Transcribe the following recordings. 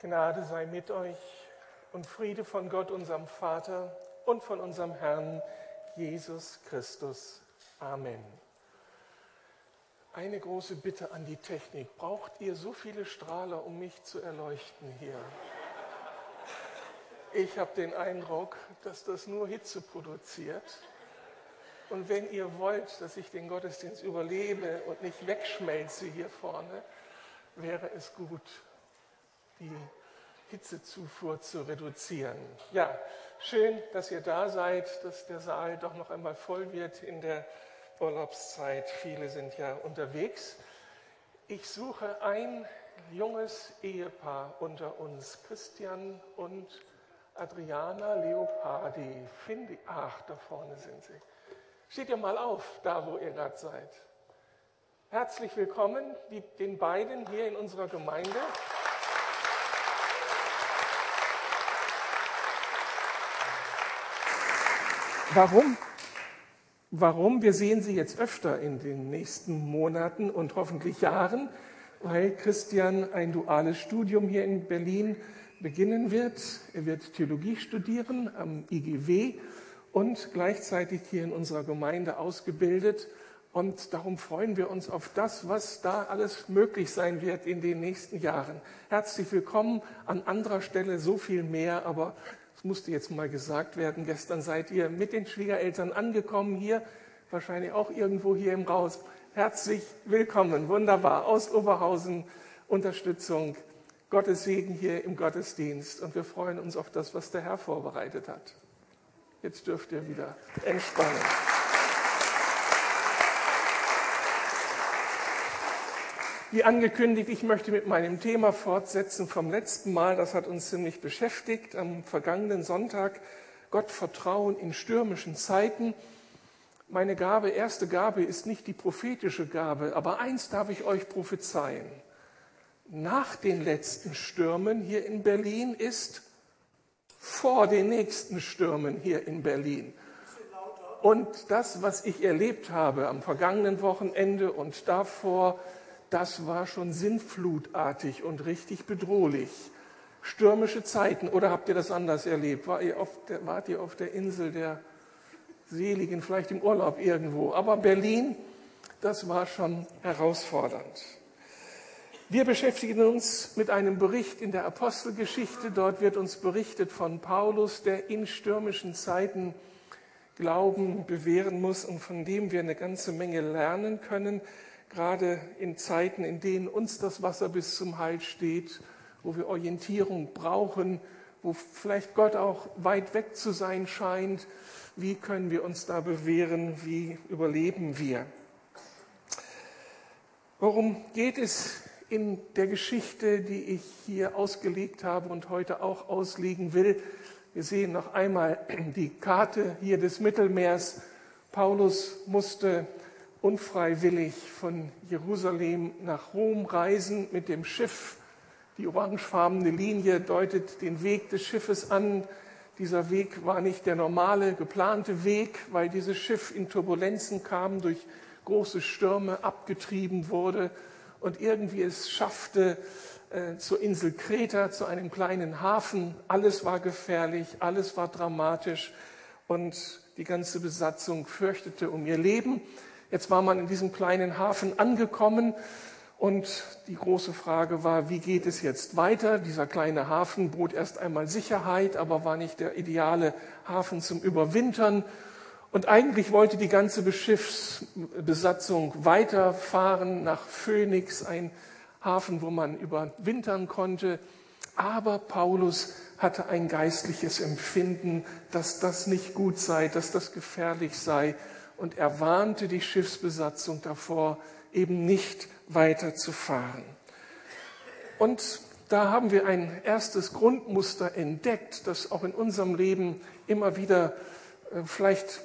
Gnade sei mit euch und Friede von Gott, unserem Vater und von unserem Herrn Jesus Christus. Amen. Eine große Bitte an die Technik. Braucht ihr so viele Strahler, um mich zu erleuchten hier? Ich habe den Eindruck, dass das nur Hitze produziert. Und wenn ihr wollt, dass ich den Gottesdienst überlebe und nicht wegschmelze hier vorne, wäre es gut, die Hitzezufuhr zu reduzieren. Ja, schön, dass ihr da seid, dass der Saal doch noch einmal voll wird in der Urlaubszeit. Viele sind ja unterwegs. Ich suche ein junges Ehepaar unter uns, Christian und Adriana Leopardi. Finde, ach, da vorne sind sie. Steht ihr mal auf, da wo ihr gerade seid. Herzlich willkommen die, den beiden hier in unserer Gemeinde. Warum? Warum? Wir sehen sie jetzt öfter in den nächsten Monaten und hoffentlich Jahren, weil Christian ein duales Studium hier in Berlin beginnen wird. Er wird Theologie studieren am IGW und gleichzeitig hier in unserer Gemeinde ausgebildet. Und darum freuen wir uns auf das, was da alles möglich sein wird in den nächsten Jahren. Herzlich willkommen an anderer Stelle so viel mehr, aber es musste jetzt mal gesagt werden, gestern seid ihr mit den Schwiegereltern angekommen hier, wahrscheinlich auch irgendwo hier im Raus. Herzlich willkommen, wunderbar, aus Oberhausen, Unterstützung, Gottes Segen hier im Gottesdienst und wir freuen uns auf das, was der Herr vorbereitet hat. Jetzt dürft ihr wieder entspannen. Wie angekündigt, ich möchte mit meinem Thema fortsetzen vom letzten Mal. Das hat uns ziemlich beschäftigt am vergangenen Sonntag. Gott vertrauen in stürmischen Zeiten. Meine Gabe, erste Gabe ist nicht die prophetische Gabe, aber eins darf ich euch prophezeien. Nach den letzten Stürmen hier in Berlin ist vor den nächsten Stürmen hier in Berlin. Und das, was ich erlebt habe am vergangenen Wochenende und davor, das war schon sinnflutartig und richtig bedrohlich. Stürmische Zeiten. Oder habt ihr das anders erlebt? War ihr der, wart ihr auf der Insel der Seligen, vielleicht im Urlaub irgendwo? Aber Berlin, das war schon herausfordernd. Wir beschäftigen uns mit einem Bericht in der Apostelgeschichte. Dort wird uns berichtet von Paulus, der in stürmischen Zeiten Glauben bewähren muss und von dem wir eine ganze Menge lernen können gerade in Zeiten, in denen uns das Wasser bis zum Hals steht, wo wir Orientierung brauchen, wo vielleicht Gott auch weit weg zu sein scheint. Wie können wir uns da bewähren? Wie überleben wir? Worum geht es in der Geschichte, die ich hier ausgelegt habe und heute auch auslegen will? Wir sehen noch einmal die Karte hier des Mittelmeers. Paulus musste unfreiwillig von Jerusalem nach Rom reisen mit dem Schiff. Die orangefarbene Linie deutet den Weg des Schiffes an. Dieser Weg war nicht der normale, geplante Weg, weil dieses Schiff in Turbulenzen kam, durch große Stürme abgetrieben wurde und irgendwie es schaffte äh, zur Insel Kreta, zu einem kleinen Hafen. Alles war gefährlich, alles war dramatisch und die ganze Besatzung fürchtete um ihr Leben. Jetzt war man in diesem kleinen Hafen angekommen und die große Frage war, wie geht es jetzt weiter? Dieser kleine Hafen bot erst einmal Sicherheit, aber war nicht der ideale Hafen zum Überwintern. Und eigentlich wollte die ganze Schiffsbesatzung weiterfahren nach Phoenix, ein Hafen, wo man überwintern konnte. Aber Paulus hatte ein geistliches Empfinden, dass das nicht gut sei, dass das gefährlich sei und er warnte die Schiffsbesatzung davor, eben nicht weiterzufahren. Und da haben wir ein erstes Grundmuster entdeckt, das auch in unserem Leben immer wieder äh, vielleicht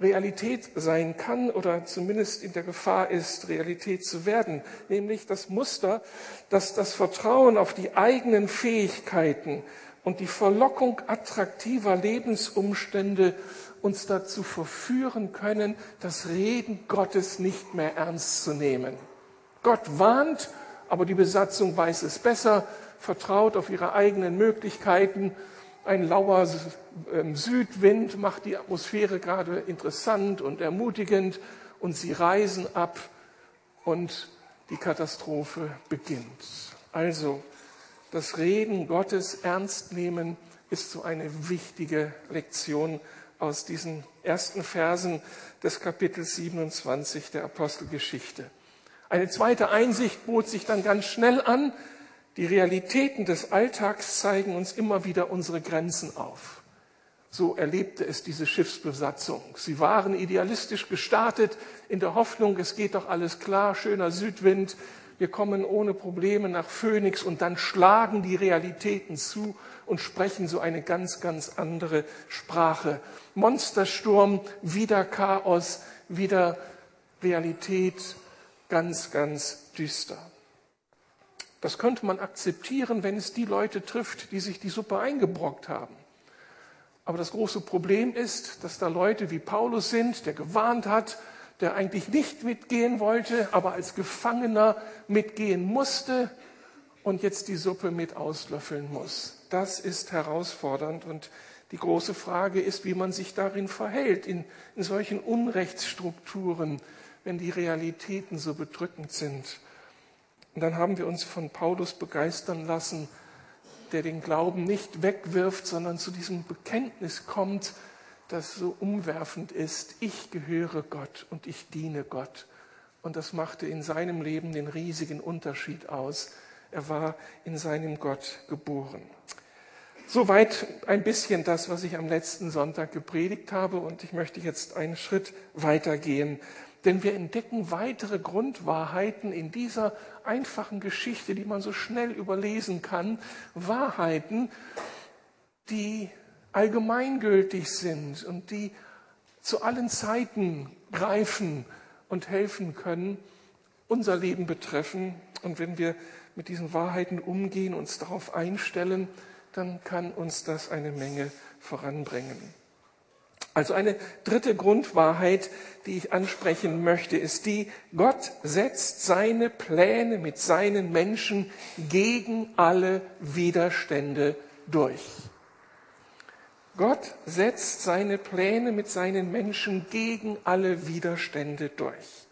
Realität sein kann oder zumindest in der Gefahr ist, Realität zu werden, nämlich das Muster, dass das Vertrauen auf die eigenen Fähigkeiten und die Verlockung attraktiver Lebensumstände uns dazu verführen können, das Reden Gottes nicht mehr ernst zu nehmen. Gott warnt, aber die Besatzung weiß es besser, vertraut auf ihre eigenen Möglichkeiten. Ein lauer ähm, Südwind macht die Atmosphäre gerade interessant und ermutigend und sie reisen ab und die Katastrophe beginnt. Also das Reden Gottes ernst nehmen ist so eine wichtige Lektion aus diesen ersten Versen des Kapitels 27 der Apostelgeschichte. Eine zweite Einsicht bot sich dann ganz schnell an. Die Realitäten des Alltags zeigen uns immer wieder unsere Grenzen auf. So erlebte es diese Schiffsbesatzung. Sie waren idealistisch gestartet in der Hoffnung, es geht doch alles klar, schöner Südwind, wir kommen ohne Probleme nach Phoenix und dann schlagen die Realitäten zu und sprechen so eine ganz, ganz andere Sprache. Monstersturm, wieder Chaos, wieder Realität, ganz, ganz düster. Das könnte man akzeptieren, wenn es die Leute trifft, die sich die Suppe eingebrockt haben. Aber das große Problem ist, dass da Leute wie Paulus sind, der gewarnt hat, der eigentlich nicht mitgehen wollte, aber als Gefangener mitgehen musste und jetzt die Suppe mit auslöffeln muss. Das ist herausfordernd und die große Frage ist, wie man sich darin verhält, in, in solchen Unrechtsstrukturen, wenn die Realitäten so bedrückend sind. Und dann haben wir uns von Paulus begeistern lassen, der den Glauben nicht wegwirft, sondern zu diesem Bekenntnis kommt, das so umwerfend ist. Ich gehöre Gott und ich diene Gott. Und das machte in seinem Leben den riesigen Unterschied aus. Er war in seinem Gott geboren. Soweit ein bisschen das, was ich am letzten Sonntag gepredigt habe. Und ich möchte jetzt einen Schritt weitergehen. Denn wir entdecken weitere Grundwahrheiten in dieser einfachen Geschichte, die man so schnell überlesen kann. Wahrheiten, die allgemeingültig sind und die zu allen Zeiten greifen und helfen können, unser Leben betreffen. Und wenn wir mit diesen Wahrheiten umgehen, uns darauf einstellen, dann kann uns das eine Menge voranbringen. Also eine dritte Grundwahrheit, die ich ansprechen möchte, ist die, Gott setzt seine Pläne mit seinen Menschen gegen alle Widerstände durch. Gott setzt seine Pläne mit seinen Menschen gegen alle Widerstände durch.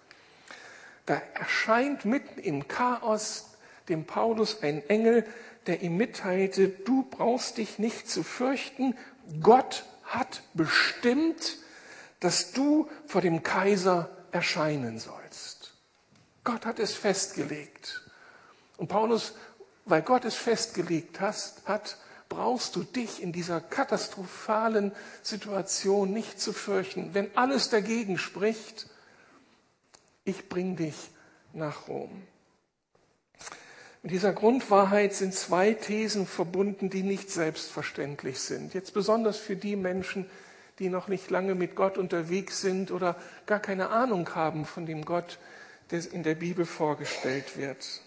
Da erscheint mitten im Chaos dem Paulus ein Engel, der ihm mitteilte, du brauchst dich nicht zu fürchten, Gott hat bestimmt, dass du vor dem Kaiser erscheinen sollst. Gott hat es festgelegt. Und Paulus, weil Gott es festgelegt hat, brauchst du dich in dieser katastrophalen Situation nicht zu fürchten. Wenn alles dagegen spricht, ich bring dich nach Rom. Mit dieser Grundwahrheit sind zwei Thesen verbunden, die nicht selbstverständlich sind. Jetzt besonders für die Menschen, die noch nicht lange mit Gott unterwegs sind oder gar keine Ahnung haben von dem Gott, der in der Bibel vorgestellt wird.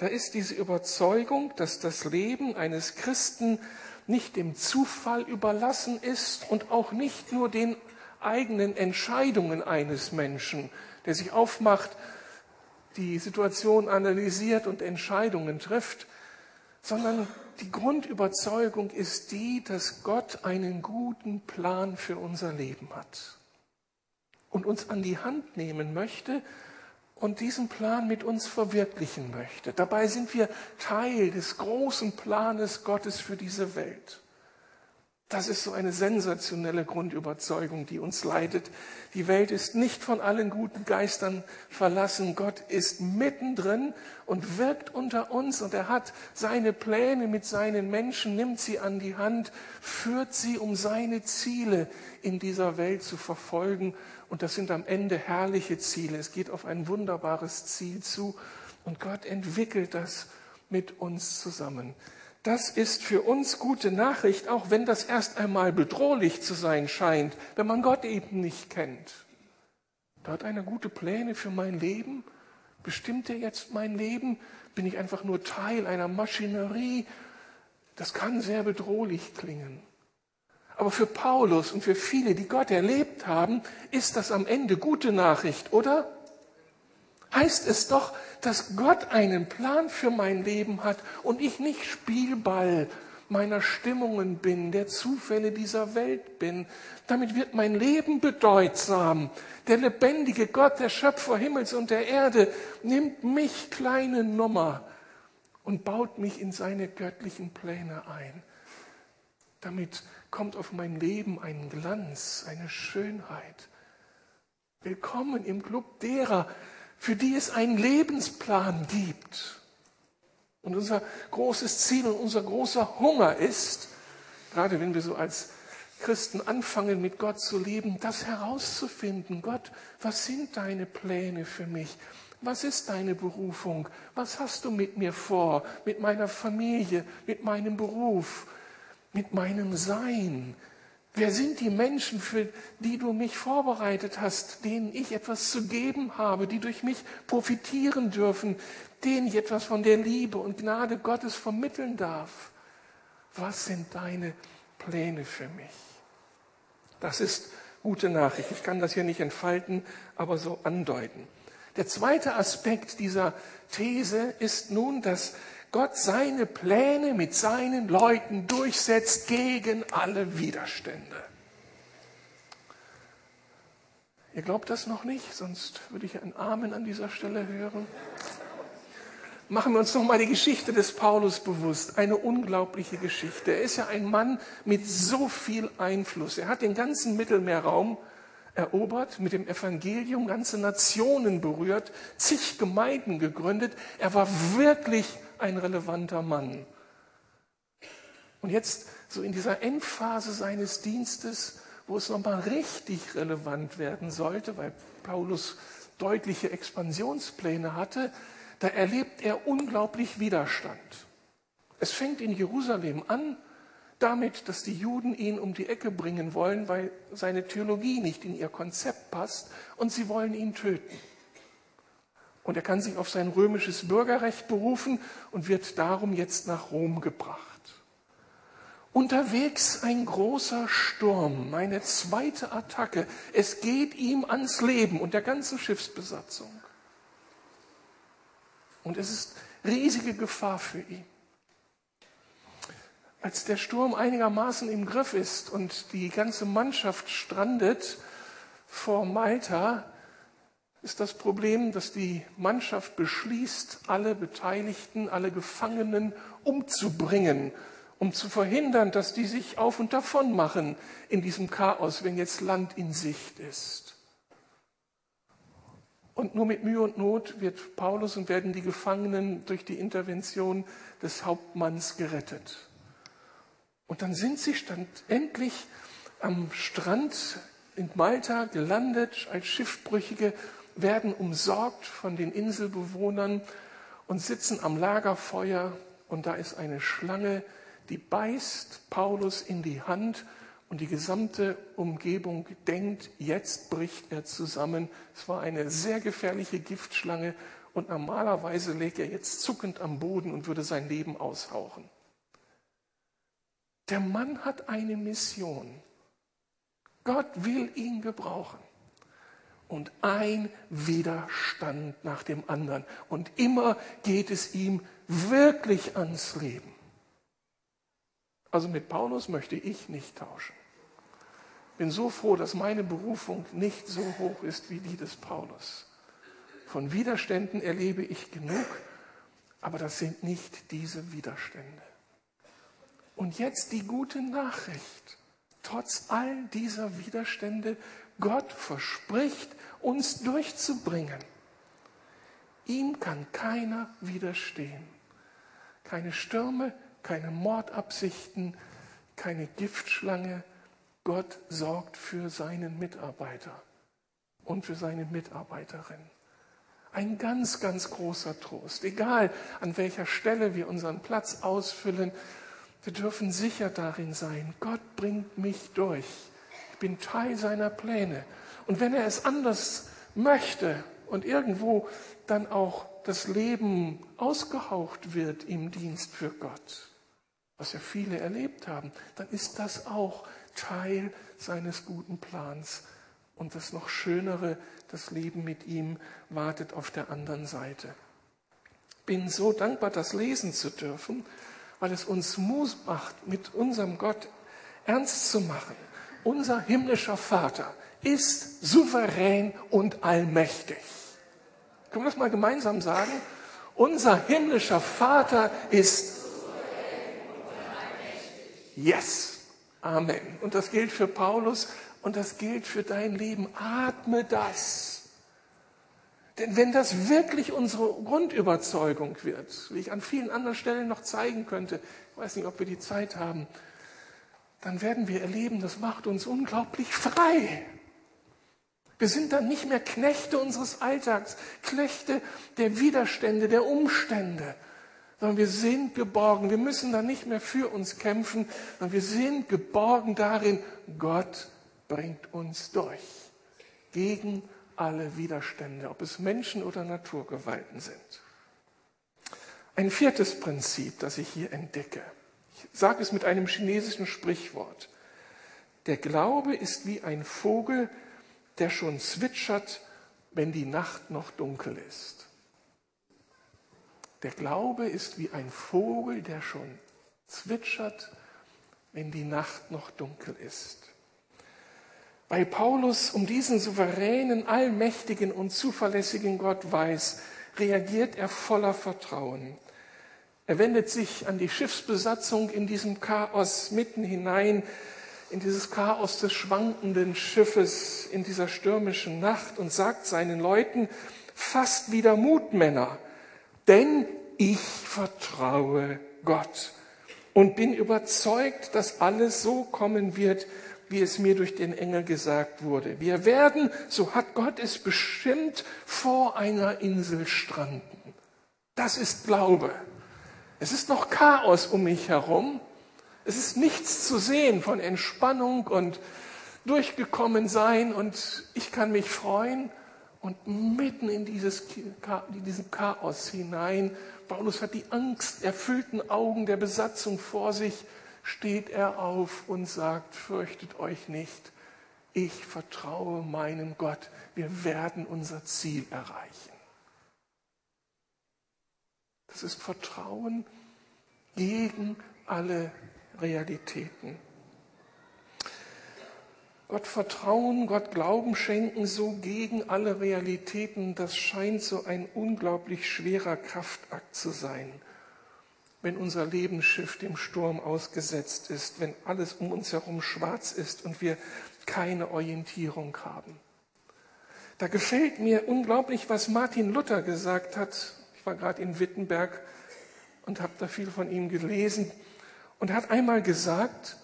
Da ist diese Überzeugung, dass das Leben eines Christen nicht dem Zufall überlassen ist und auch nicht nur den eigenen Entscheidungen eines Menschen, der sich aufmacht, die Situation analysiert und Entscheidungen trifft, sondern die Grundüberzeugung ist die, dass Gott einen guten Plan für unser Leben hat und uns an die Hand nehmen möchte und diesen Plan mit uns verwirklichen möchte. Dabei sind wir Teil des großen Planes Gottes für diese Welt. Das ist so eine sensationelle Grundüberzeugung, die uns leitet. Die Welt ist nicht von allen guten Geistern verlassen. Gott ist mittendrin und wirkt unter uns und er hat seine Pläne mit seinen Menschen, nimmt sie an die Hand, führt sie, um seine Ziele in dieser Welt zu verfolgen. Und das sind am Ende herrliche Ziele. Es geht auf ein wunderbares Ziel zu und Gott entwickelt das mit uns zusammen. Das ist für uns gute Nachricht, auch wenn das erst einmal bedrohlich zu sein scheint, wenn man Gott eben nicht kennt. Da hat einer gute Pläne für mein Leben. Bestimmt er jetzt mein Leben? Bin ich einfach nur Teil einer Maschinerie? Das kann sehr bedrohlich klingen. Aber für Paulus und für viele, die Gott erlebt haben, ist das am Ende gute Nachricht, oder? heißt es doch, dass Gott einen Plan für mein Leben hat und ich nicht Spielball meiner Stimmungen bin, der Zufälle dieser Welt bin. Damit wird mein Leben bedeutsam. Der lebendige Gott, der Schöpfer Himmels und der Erde, nimmt mich kleine Nummer und baut mich in seine göttlichen Pläne ein. Damit kommt auf mein Leben ein Glanz, eine Schönheit. Willkommen im Club derer, für die es einen Lebensplan gibt. Und unser großes Ziel und unser großer Hunger ist, gerade wenn wir so als Christen anfangen, mit Gott zu leben, das herauszufinden. Gott, was sind deine Pläne für mich? Was ist deine Berufung? Was hast du mit mir vor, mit meiner Familie, mit meinem Beruf, mit meinem Sein? Wer sind die Menschen, für die du mich vorbereitet hast, denen ich etwas zu geben habe, die durch mich profitieren dürfen, denen ich etwas von der Liebe und Gnade Gottes vermitteln darf? Was sind deine Pläne für mich? Das ist gute Nachricht. Ich kann das hier nicht entfalten, aber so andeuten. Der zweite Aspekt dieser These ist nun, dass Gott seine Pläne mit seinen Leuten durchsetzt gegen alle Widerstände. Ihr glaubt das noch nicht, sonst würde ich ein Amen an dieser Stelle hören. Machen wir uns noch mal die Geschichte des Paulus bewusst. Eine unglaubliche Geschichte. Er ist ja ein Mann mit so viel Einfluss. Er hat den ganzen Mittelmeerraum erobert, mit dem Evangelium ganze Nationen berührt, zig Gemeinden gegründet. Er war wirklich ein relevanter Mann. Und jetzt so in dieser Endphase seines Dienstes, wo es nochmal richtig relevant werden sollte, weil Paulus deutliche Expansionspläne hatte, da erlebt er unglaublich Widerstand. Es fängt in Jerusalem an damit, dass die Juden ihn um die Ecke bringen wollen, weil seine Theologie nicht in ihr Konzept passt und sie wollen ihn töten. Und er kann sich auf sein römisches Bürgerrecht berufen und wird darum jetzt nach Rom gebracht. Unterwegs ein großer Sturm, eine zweite Attacke. Es geht ihm ans Leben und der ganzen Schiffsbesatzung. Und es ist riesige Gefahr für ihn. Als der Sturm einigermaßen im Griff ist und die ganze Mannschaft strandet vor Malta, ist das Problem, dass die Mannschaft beschließt, alle Beteiligten, alle Gefangenen umzubringen, um zu verhindern, dass die sich auf und davon machen in diesem Chaos, wenn jetzt Land in Sicht ist. Und nur mit Mühe und Not wird Paulus und werden die Gefangenen durch die Intervention des Hauptmanns gerettet. Und dann sind sie endlich am Strand in Malta gelandet als Schiffbrüchige werden umsorgt von den Inselbewohnern und sitzen am Lagerfeuer und da ist eine Schlange, die beißt Paulus in die Hand und die gesamte Umgebung denkt, jetzt bricht er zusammen. Es war eine sehr gefährliche Giftschlange und normalerweise läge er jetzt zuckend am Boden und würde sein Leben aushauchen. Der Mann hat eine Mission. Gott will ihn gebrauchen und ein Widerstand nach dem anderen. Und immer geht es ihm wirklich ans Leben. Also mit Paulus möchte ich nicht tauschen. Bin so froh, dass meine Berufung nicht so hoch ist wie die des Paulus. Von Widerständen erlebe ich genug, aber das sind nicht diese Widerstände. Und jetzt die gute Nachricht. Trotz all dieser Widerstände, Gott verspricht, uns durchzubringen. Ihm kann keiner widerstehen. Keine Stürme, keine Mordabsichten, keine Giftschlange. Gott sorgt für seinen Mitarbeiter und für seine Mitarbeiterin. Ein ganz, ganz großer Trost. Egal, an welcher Stelle wir unseren Platz ausfüllen, wir dürfen sicher darin sein, Gott bringt mich durch. Ich bin Teil seiner Pläne. Und wenn er es anders möchte und irgendwo dann auch das Leben ausgehaucht wird im Dienst für Gott, was ja viele erlebt haben, dann ist das auch Teil seines guten Plans Und das noch Schönere, das Leben mit ihm, wartet auf der anderen Seite. Bin so dankbar, das lesen zu dürfen, weil es uns Mut macht, mit unserem Gott ernst zu machen. Unser himmlischer Vater ist souverän und allmächtig. Können wir das mal gemeinsam sagen? Unser himmlischer Vater ist Yes. Amen. Und das gilt für Paulus und das gilt für dein Leben. Atme das. Denn wenn das wirklich unsere Grundüberzeugung wird, wie ich an vielen anderen Stellen noch zeigen könnte, ich weiß nicht, ob wir die Zeit haben, dann werden wir erleben, das macht uns unglaublich frei. Wir sind dann nicht mehr Knechte unseres Alltags, Knechte der Widerstände, der Umstände, sondern wir sind geborgen. Wir müssen dann nicht mehr für uns kämpfen, sondern wir sind geborgen darin, Gott bringt uns durch. Gegen alle Widerstände, ob es Menschen oder Naturgewalten sind. Ein viertes Prinzip, das ich hier entdecke. Ich sage es mit einem chinesischen Sprichwort. Der Glaube ist wie ein Vogel, der schon zwitschert, wenn die Nacht noch dunkel ist. Der Glaube ist wie ein Vogel, der schon zwitschert, wenn die Nacht noch dunkel ist. Weil Paulus um diesen souveränen, allmächtigen und zuverlässigen Gott weiß, reagiert er voller Vertrauen. Er wendet sich an die Schiffsbesatzung in diesem Chaos mitten hinein, in dieses Chaos des schwankenden Schiffes in dieser stürmischen Nacht und sagt seinen Leuten, fast wieder Mut, Männer, denn ich vertraue Gott und bin überzeugt, dass alles so kommen wird, wie es mir durch den Engel gesagt wurde. Wir werden, so hat Gott es bestimmt, vor einer Insel stranden. Das ist Glaube. Es ist noch Chaos um mich herum, es ist nichts zu sehen von Entspannung und durchgekommen sein und ich kann mich freuen. Und mitten in, dieses, in diesen Chaos hinein, Paulus hat die angsterfüllten Augen der Besatzung vor sich, steht er auf und sagt, fürchtet euch nicht, ich vertraue meinem Gott, wir werden unser Ziel erreichen. Das ist Vertrauen gegen alle Realitäten. Gott vertrauen, Gott Glauben schenken, so gegen alle Realitäten, das scheint so ein unglaublich schwerer Kraftakt zu sein, wenn unser Lebensschiff dem Sturm ausgesetzt ist, wenn alles um uns herum schwarz ist und wir keine Orientierung haben. Da gefällt mir unglaublich, was Martin Luther gesagt hat. Ich war gerade in Wittenberg und habe da viel von ihm gelesen. Und er hat einmal gesagt,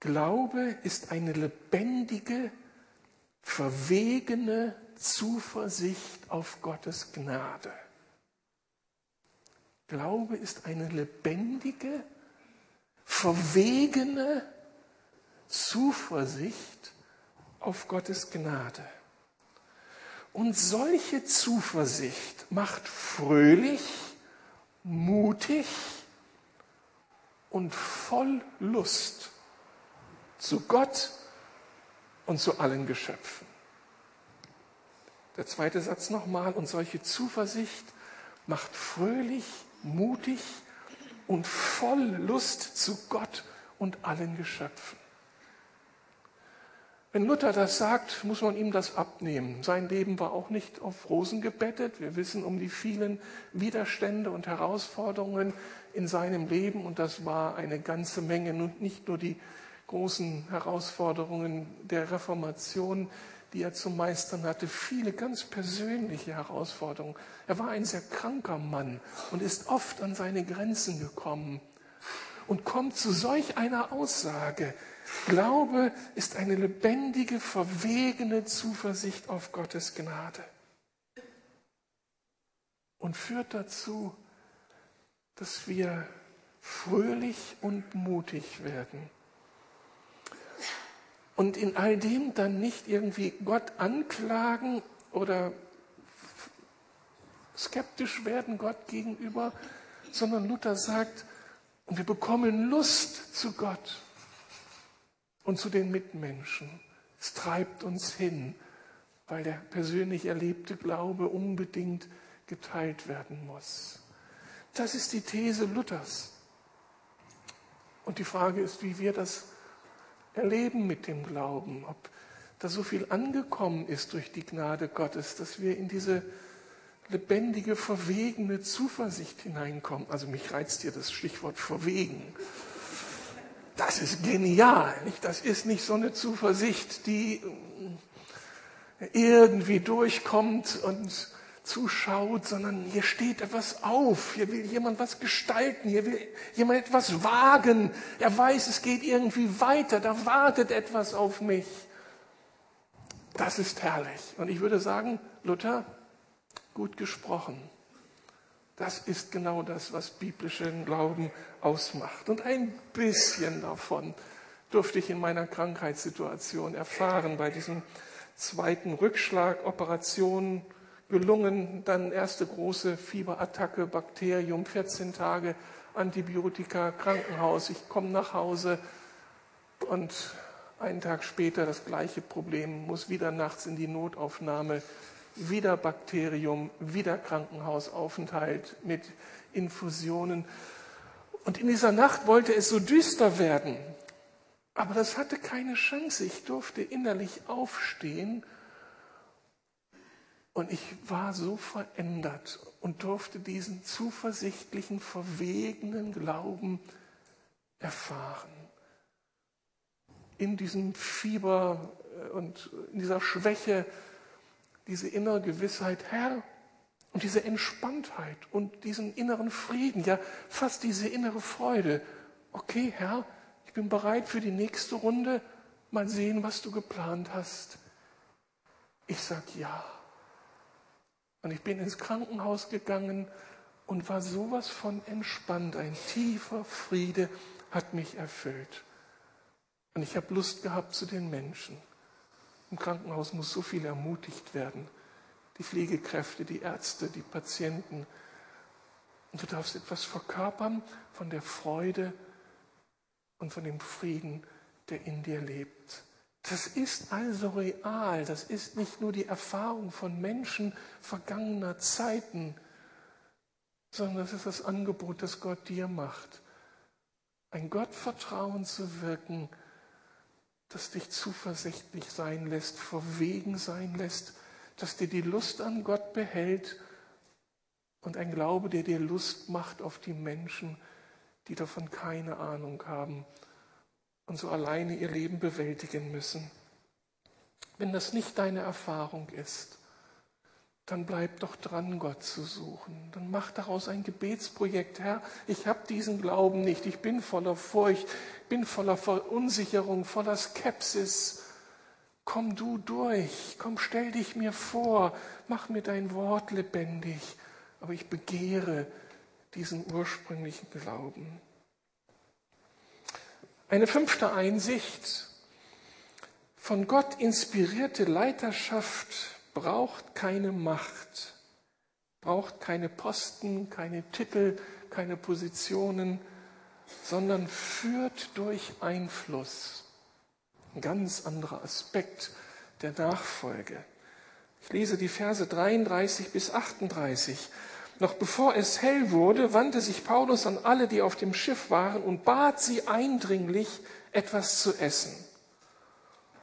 Glaube ist eine lebendige, verwegene Zuversicht auf Gottes Gnade. Glaube ist eine lebendige, verwegene Zuversicht auf Gottes Gnade. Und solche Zuversicht macht fröhlich, mutig, und voll Lust zu Gott und zu allen Geschöpfen. Der zweite Satz nochmal, und solche Zuversicht macht fröhlich, mutig und voll Lust zu Gott und allen Geschöpfen. Wenn Luther das sagt, muss man ihm das abnehmen. Sein Leben war auch nicht auf Rosen gebettet. Wir wissen um die vielen Widerstände und Herausforderungen in seinem Leben. Und das war eine ganze Menge, nicht nur die großen Herausforderungen der Reformation, die er zu meistern hatte, viele ganz persönliche Herausforderungen. Er war ein sehr kranker Mann und ist oft an seine Grenzen gekommen und kommt zu solch einer Aussage, Glaube ist eine lebendige, verwegene Zuversicht auf Gottes Gnade und führt dazu, dass wir fröhlich und mutig werden. Und in all dem dann nicht irgendwie Gott anklagen oder skeptisch werden Gott gegenüber, sondern Luther sagt, und wir bekommen Lust zu Gott und zu den Mitmenschen. Es treibt uns hin, weil der persönlich erlebte Glaube unbedingt geteilt werden muss. Das ist die These Luthers. Und die Frage ist, wie wir das erleben mit dem Glauben, ob da so viel angekommen ist durch die Gnade Gottes, dass wir in diese lebendige, verwegene Zuversicht hineinkommen. Also mich reizt hier das Stichwort verwegen. Das ist genial. Nicht? Das ist nicht so eine Zuversicht, die irgendwie durchkommt und zuschaut, sondern hier steht etwas auf, hier will jemand was gestalten, hier will jemand etwas wagen. Er weiß, es geht irgendwie weiter, da wartet etwas auf mich. Das ist herrlich. Und ich würde sagen, Luther, gut gesprochen. Das ist genau das, was biblischen Glauben ausmacht. Und ein bisschen davon durfte ich in meiner Krankheitssituation erfahren, bei diesem zweiten Rückschlag, Operation gelungen, dann erste große Fieberattacke, Bakterium, 14 Tage Antibiotika, Krankenhaus. Ich komme nach Hause und einen Tag später das gleiche Problem, muss wieder nachts in die Notaufnahme, wieder Bakterium, wieder Krankenhausaufenthalt mit Infusionen. Und in dieser Nacht wollte es so düster werden, aber das hatte keine Chance. Ich durfte innerlich aufstehen und ich war so verändert und durfte diesen zuversichtlichen, verwegenen Glauben erfahren. In diesem Fieber äh, und in dieser Schwäche, diese innere Gewissheit, Herr, und diese Entspanntheit und diesen inneren Frieden, ja fast diese innere Freude. Okay, Herr, ich bin bereit für die nächste Runde. Mal sehen, was du geplant hast. Ich sage ja. Und ich bin ins Krankenhaus gegangen und war sowas von entspannt. Ein tiefer Friede hat mich erfüllt. Und ich habe Lust gehabt zu den Menschen. Im Krankenhaus muss so viel ermutigt werden. Die Pflegekräfte, die Ärzte, die Patienten. Und du darfst etwas verkörpern von der Freude und von dem Frieden, der in dir lebt. Das ist also real. Das ist nicht nur die Erfahrung von Menschen vergangener Zeiten, sondern das ist das Angebot, das Gott dir macht. Ein Gottvertrauen zu wirken, das dich zuversichtlich sein lässt, verwegen sein lässt, das dir die Lust an Gott behält und ein Glaube, der dir Lust macht auf die Menschen, die davon keine Ahnung haben und so alleine ihr Leben bewältigen müssen. Wenn das nicht deine Erfahrung ist, dann bleib doch dran, Gott zu suchen. Dann mach daraus ein Gebetsprojekt. Herr, ich habe diesen Glauben nicht. Ich bin voller Furcht, bin voller Verunsicherung, voller Skepsis. Komm du durch, komm, stell dich mir vor, mach mir dein Wort lebendig. Aber ich begehre diesen ursprünglichen Glauben. Eine fünfte Einsicht. Von Gott inspirierte Leiterschaft braucht keine Macht, braucht keine Posten, keine Titel, keine Positionen, sondern führt durch Einfluss. Ein ganz anderer Aspekt der Nachfolge. Ich lese die Verse 33 bis 38. Noch bevor es hell wurde, wandte sich Paulus an alle, die auf dem Schiff waren, und bat sie eindringlich, etwas zu essen.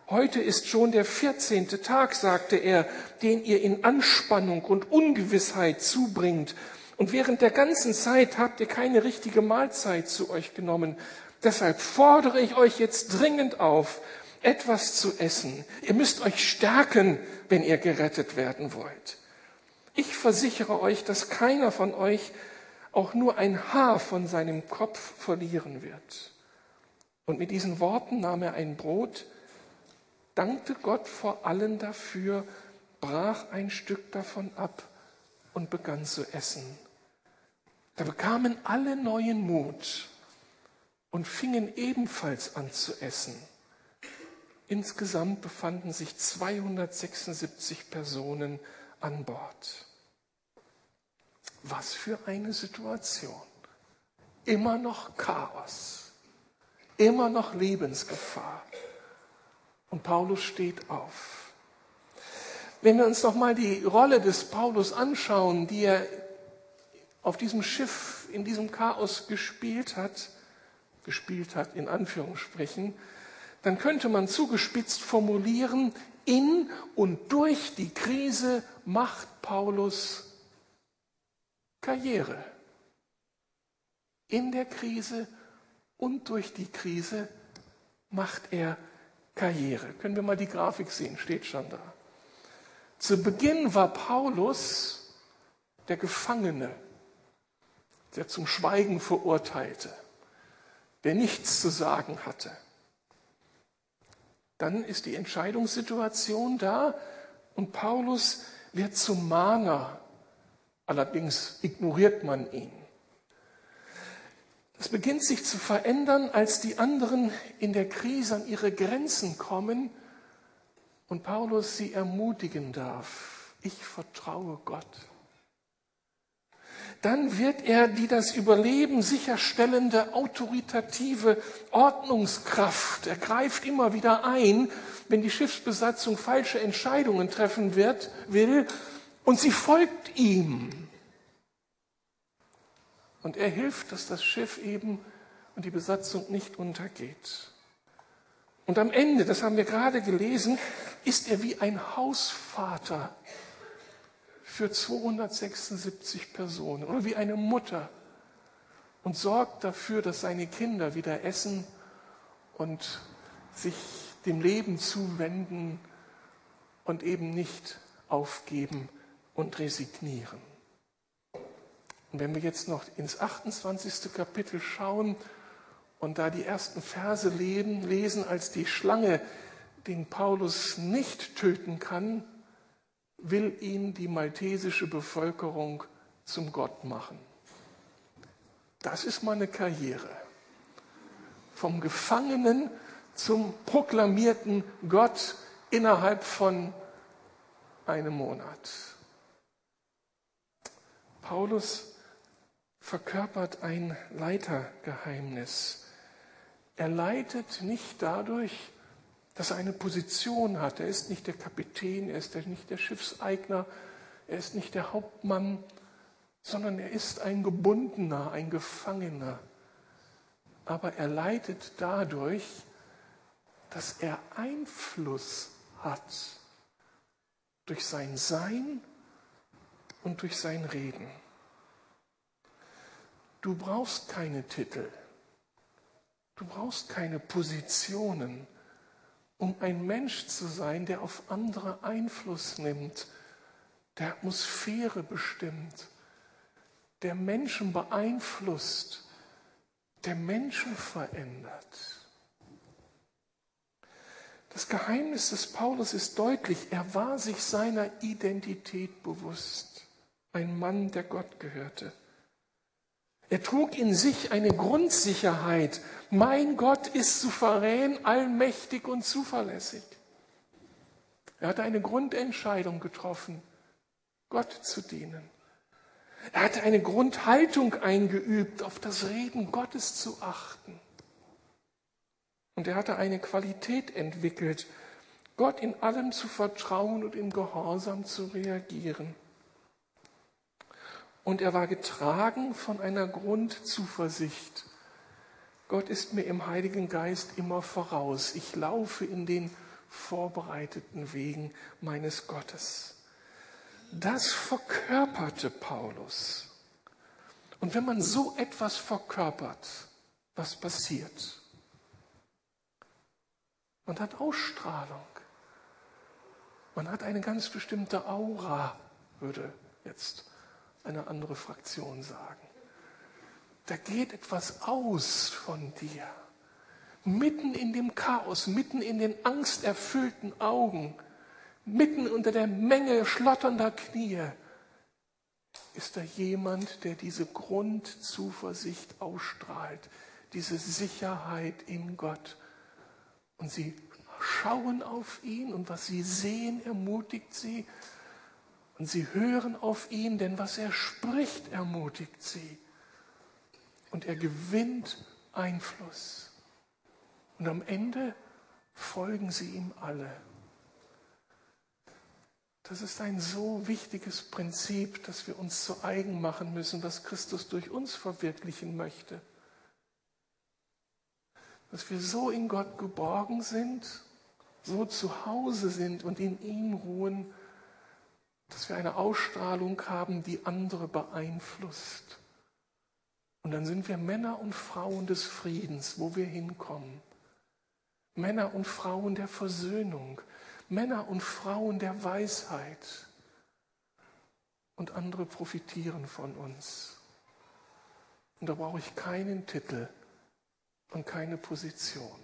Heute ist schon der vierzehnte Tag, sagte er, den ihr in Anspannung und Ungewissheit zubringt. Und während der ganzen Zeit habt ihr keine richtige Mahlzeit zu euch genommen. Deshalb fordere ich euch jetzt dringend auf, etwas zu essen. Ihr müsst euch stärken, wenn ihr gerettet werden wollt. Ich versichere euch, dass keiner von euch auch nur ein Haar von seinem Kopf verlieren wird. Und mit diesen Worten nahm er ein Brot, dankte Gott vor allen dafür, brach ein Stück davon ab und begann zu essen. Da bekamen alle neuen Mut und fingen ebenfalls an zu essen. Insgesamt befanden sich 276 Personen an Bord. Was für eine Situation. Immer noch Chaos, immer noch Lebensgefahr. Und Paulus steht auf. Wenn wir uns noch mal die Rolle des Paulus anschauen, die er auf diesem Schiff in diesem Chaos gespielt hat, gespielt hat in Anführungsstrichen, dann könnte man zugespitzt formulieren, in und durch die Krise macht Paulus Karriere. In der Krise und durch die Krise macht er Karriere. Können wir mal die Grafik sehen, steht schon da. Zu Beginn war Paulus der Gefangene, der zum Schweigen verurteilte, der nichts zu sagen hatte. Dann ist die Entscheidungssituation da und Paulus wird zum Mahner. Allerdings ignoriert man ihn. Es beginnt sich zu verändern, als die anderen in der Krise an ihre Grenzen kommen und Paulus sie ermutigen darf. Ich vertraue Gott. Dann wird er die das Überleben sicherstellende autoritative Ordnungskraft. Er greift immer wieder ein, wenn die Schiffsbesatzung falsche Entscheidungen treffen wird, will, und sie folgt ihm. Und er hilft, dass das Schiff eben und die Besatzung nicht untergeht. Und am Ende, das haben wir gerade gelesen, ist er wie ein Hausvater für 276 Personen oder wie eine Mutter und sorgt dafür, dass seine Kinder wieder essen und sich dem Leben zuwenden und eben nicht aufgeben und resignieren. Und wenn wir jetzt noch ins 28. Kapitel schauen und da die ersten Verse lesen, als die Schlange den Paulus nicht töten kann, will ihn die maltesische Bevölkerung zum Gott machen. Das ist meine Karriere. Vom Gefangenen zum proklamierten Gott innerhalb von einem Monat. Paulus verkörpert ein Leitergeheimnis. Er leitet nicht dadurch, dass er eine Position hat. Er ist nicht der Kapitän, er ist nicht der Schiffseigner, er ist nicht der Hauptmann, sondern er ist ein Gebundener, ein Gefangener. Aber er leitet dadurch, dass er Einfluss hat durch sein Sein und durch sein Reden. Du brauchst keine Titel. Du brauchst keine Positionen, um ein Mensch zu sein, der auf andere Einfluss nimmt, der Atmosphäre bestimmt, der Menschen beeinflusst, der Menschen verändert. Das Geheimnis des Paulus ist deutlich. Er war sich seiner Identität bewusst. Ein Mann, der Gott gehörte. Er trug in sich eine Grundsicherheit. Mein Gott ist souverän, allmächtig und zuverlässig. Er hatte eine Grundentscheidung getroffen, Gott zu dienen. Er hatte eine Grundhaltung eingeübt, auf das Reden Gottes zu achten. Und er hatte eine Qualität entwickelt, Gott in allem zu vertrauen und im Gehorsam zu reagieren. Und er war getragen von einer Grundzuversicht. Gott ist mir im Heiligen Geist immer voraus. Ich laufe in den vorbereiteten Wegen meines Gottes. Das verkörperte Paulus. Und wenn man so etwas verkörpert, was passiert? Man hat Ausstrahlung. Man hat eine ganz bestimmte Aura, würde jetzt eine andere Fraktion sagen. Da geht etwas aus von dir. Mitten in dem Chaos, mitten in den angsterfüllten Augen, mitten unter der Menge schlotternder Knie, ist da jemand, der diese Grundzuversicht ausstrahlt, diese Sicherheit in Gott. Und sie schauen auf ihn und was sie sehen, ermutigt sie und sie hören auf ihn, denn was er spricht, ermutigt sie. Und er gewinnt Einfluss. Und am Ende folgen sie ihm alle. Das ist ein so wichtiges Prinzip, dass wir uns zu eigen machen müssen, was Christus durch uns verwirklichen möchte. Dass wir so in Gott geborgen sind, so zu Hause sind und in ihm ruhen, dass wir eine Ausstrahlung haben, die andere beeinflusst. Und dann sind wir Männer und Frauen des Friedens, wo wir hinkommen. Männer und Frauen der Versöhnung, Männer und Frauen der Weisheit. Und andere profitieren von uns. Und da brauche ich keinen Titel und keine Position.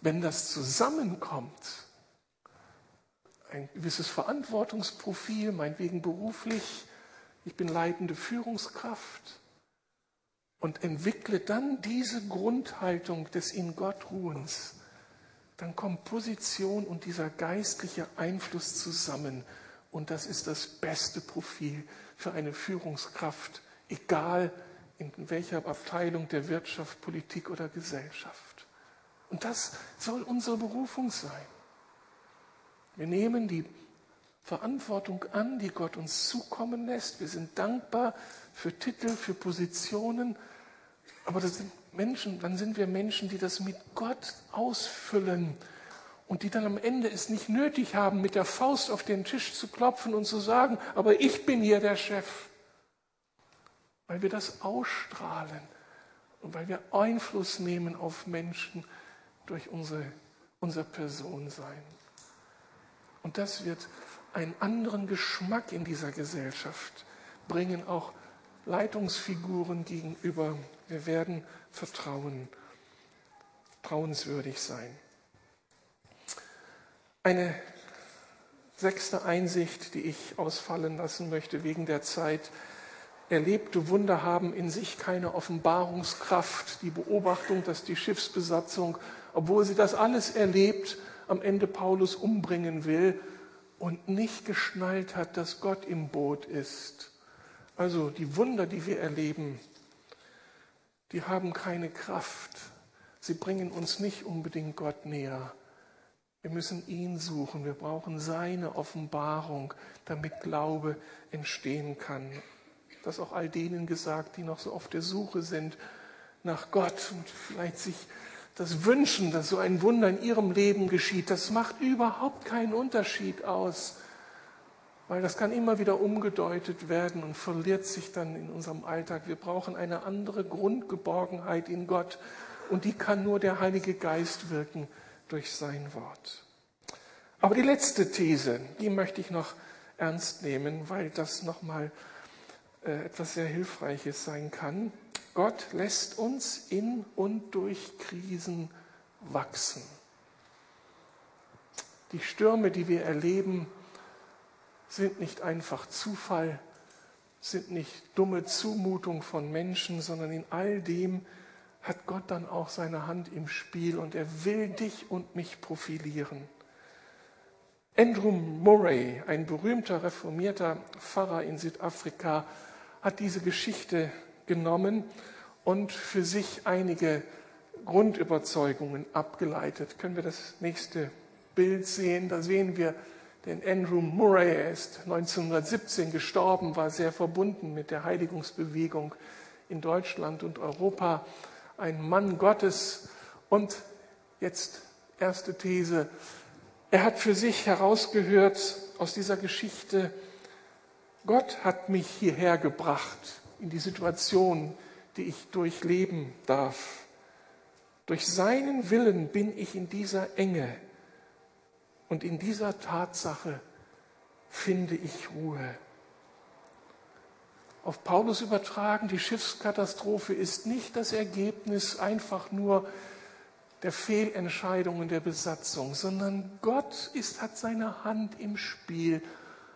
Wenn das zusammenkommt, ein gewisses Verantwortungsprofil, meinetwegen beruflich, ich bin leitende Führungskraft und entwickle dann diese Grundhaltung des in Gott Ruhens, dann kommt Position und dieser geistliche Einfluss zusammen. Und das ist das beste Profil für eine Führungskraft, egal in welcher Abteilung der Wirtschaft, Politik oder Gesellschaft. Und das soll unsere Berufung sein. Wir nehmen die Verantwortung an, die Gott uns zukommen lässt. Wir sind dankbar für Titel, für Positionen. Aber das sind Menschen, dann sind wir Menschen, die das mit Gott ausfüllen und die dann am Ende es nicht nötig haben, mit der Faust auf den Tisch zu klopfen und zu sagen, aber ich bin hier der Chef. Weil wir das ausstrahlen und weil wir Einfluss nehmen auf Menschen durch unsere, unser Personsein. Und das wird einen anderen Geschmack in dieser Gesellschaft bringen, auch Leitungsfiguren gegenüber. Wir werden vertrauen, vertrauenswürdig sein. Eine sechste Einsicht, die ich ausfallen lassen möchte wegen der Zeit. Erlebte Wunder haben in sich keine Offenbarungskraft. Die Beobachtung, dass die Schiffsbesatzung, obwohl sie das alles erlebt, am Ende Paulus umbringen will und nicht geschnallt hat, dass Gott im Boot ist. Also die Wunder, die wir erleben, die haben keine Kraft. Sie bringen uns nicht unbedingt Gott näher. Wir müssen ihn suchen. Wir brauchen seine Offenbarung, damit Glaube entstehen kann. Das auch all denen gesagt, die noch so auf der Suche sind nach Gott und vielleicht sich das wünschen, dass so ein Wunder in ihrem Leben geschieht. Das macht überhaupt keinen Unterschied aus, weil das kann immer wieder umgedeutet werden und verliert sich dann in unserem Alltag. Wir brauchen eine andere Grundgeborgenheit in Gott und die kann nur der Heilige Geist wirken durch sein Wort. Aber die letzte These, die möchte ich noch ernst nehmen, weil das nochmal äh, etwas sehr Hilfreiches sein kann. Gott lässt uns in und durch Krisen wachsen. Die Stürme, die wir erleben, sind nicht einfach Zufall, sind nicht dumme Zumutung von Menschen, sondern in all dem hat Gott dann auch seine Hand im Spiel und er will dich und mich profilieren. Andrew Murray, ein berühmter reformierter Pfarrer in Südafrika, hat diese Geschichte genommen und für sich einige Grundüberzeugungen abgeleitet. Können wir das nächste Bild sehen? Da sehen wir den Andrew Murray. Er ist 1917 gestorben, war sehr verbunden mit der Heiligungsbewegung in Deutschland und Europa. Ein Mann Gottes. Und jetzt erste These. Er hat für sich herausgehört aus dieser Geschichte, Gott hat mich hierher gebracht, in die Situation, die ich durchleben darf. Durch seinen Willen bin ich in dieser Enge und in dieser Tatsache finde ich Ruhe. Auf Paulus übertragen, die Schiffskatastrophe ist nicht das Ergebnis einfach nur der Fehlentscheidungen der Besatzung, sondern Gott ist, hat seine Hand im Spiel,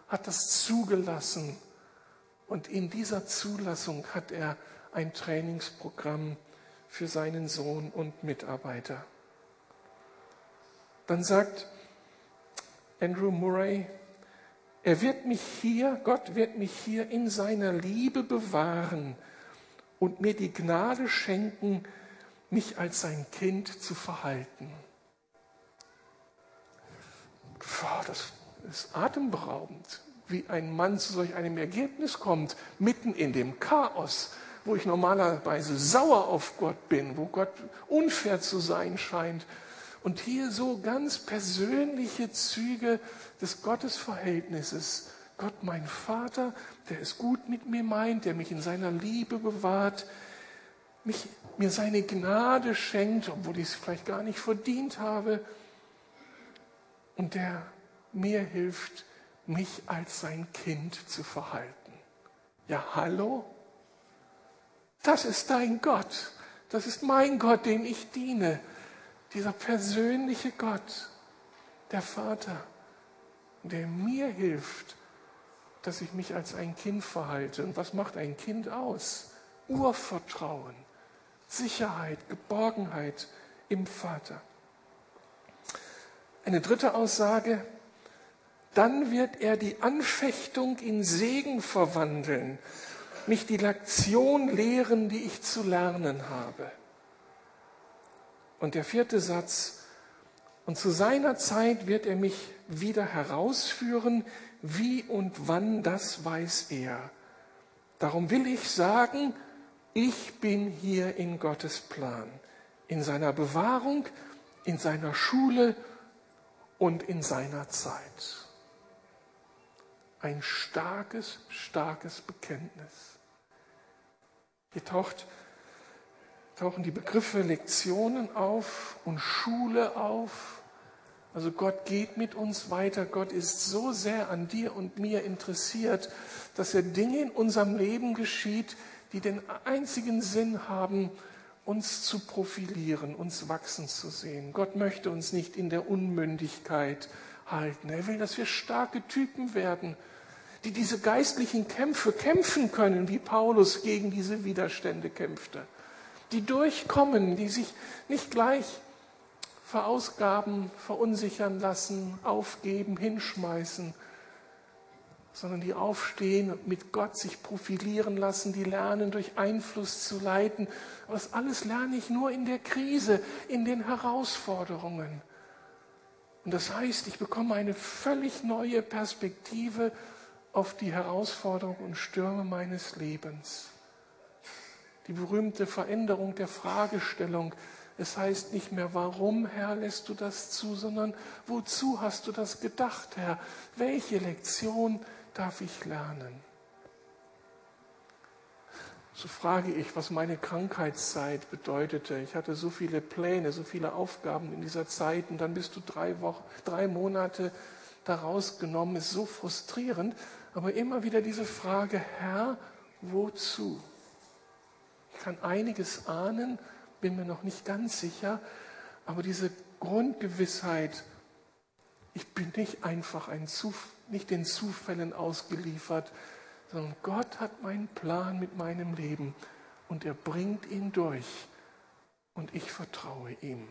hat das zugelassen. Und in dieser Zulassung hat er ein Trainingsprogramm für seinen Sohn und Mitarbeiter. Dann sagt Andrew Murray, er wird mich hier, Gott wird mich hier in seiner Liebe bewahren und mir die Gnade schenken, mich als sein Kind zu verhalten. das ist atemberaubend, wie ein Mann zu solch einem Ergebnis kommt, mitten in dem Chaos, wo ich normalerweise sauer auf Gott bin, wo Gott unfair zu sein scheint. Und hier so ganz persönliche Züge des Gottesverhältnisses. Gott, mein Vater, der es gut mit mir meint, der mich in seiner Liebe bewahrt, mich, mir seine Gnade schenkt, obwohl ich es vielleicht gar nicht verdient habe, und der mir hilft, mich als sein Kind zu verhalten. Ja, hallo? Das ist dein Gott. Das ist mein Gott, dem ich diene. Dieser persönliche Gott, der Vater, der mir hilft, dass ich mich als ein Kind verhalte. Und was macht ein Kind aus? Urvertrauen, Sicherheit, Geborgenheit im Vater. Eine dritte Aussage, dann wird er die Anfechtung in Segen verwandeln, mich die Lektion lehren, die ich zu lernen habe. Und der vierte Satz, und zu seiner Zeit wird er mich wieder herausführen, wie und wann, das weiß er. Darum will ich sagen, ich bin hier in Gottes Plan, in seiner Bewahrung, in seiner Schule und in seiner Zeit. Ein starkes, starkes Bekenntnis. Hier taucht, tauchen die Begriffe Lektionen auf und Schule auf. Also Gott geht mit uns weiter. Gott ist so sehr an dir und mir interessiert, dass er Dinge in unserem Leben geschieht, die den einzigen Sinn haben, uns zu profilieren, uns wachsen zu sehen. Gott möchte uns nicht in der Unmündigkeit halten. Er will, dass wir starke Typen werden, die diese geistlichen Kämpfe kämpfen können, wie Paulus gegen diese Widerstände kämpfte. Die durchkommen, die sich nicht gleich verausgaben, verunsichern lassen, aufgeben, hinschmeißen, sondern die aufstehen und mit Gott sich profilieren lassen, die lernen, durch Einfluss zu leiten. Aber das alles lerne ich nur in der Krise, in den Herausforderungen. Und das heißt, ich bekomme eine völlig neue Perspektive auf die Herausforderungen und Stürme meines Lebens. Die berühmte Veränderung der Fragestellung. Es heißt nicht mehr, warum, Herr, lässt du das zu, sondern wozu hast du das gedacht, Herr? Welche Lektion darf ich lernen? So frage ich, was meine Krankheitszeit bedeutete. Ich hatte so viele Pläne, so viele Aufgaben in dieser Zeit und dann bist du drei, Wochen, drei Monate daraus genommen. Ist so frustrierend. Aber immer wieder diese Frage, Herr, wozu? Ich kann einiges ahnen, bin mir noch nicht ganz sicher, aber diese Grundgewissheit, ich bin nicht einfach ein Zuf nicht den Zufällen ausgeliefert, sondern Gott hat meinen Plan mit meinem Leben und er bringt ihn durch und ich vertraue ihm.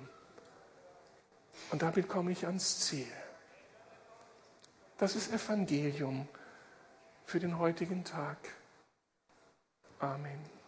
Und damit komme ich ans Ziel. Das ist Evangelium für den heutigen Tag. Amen.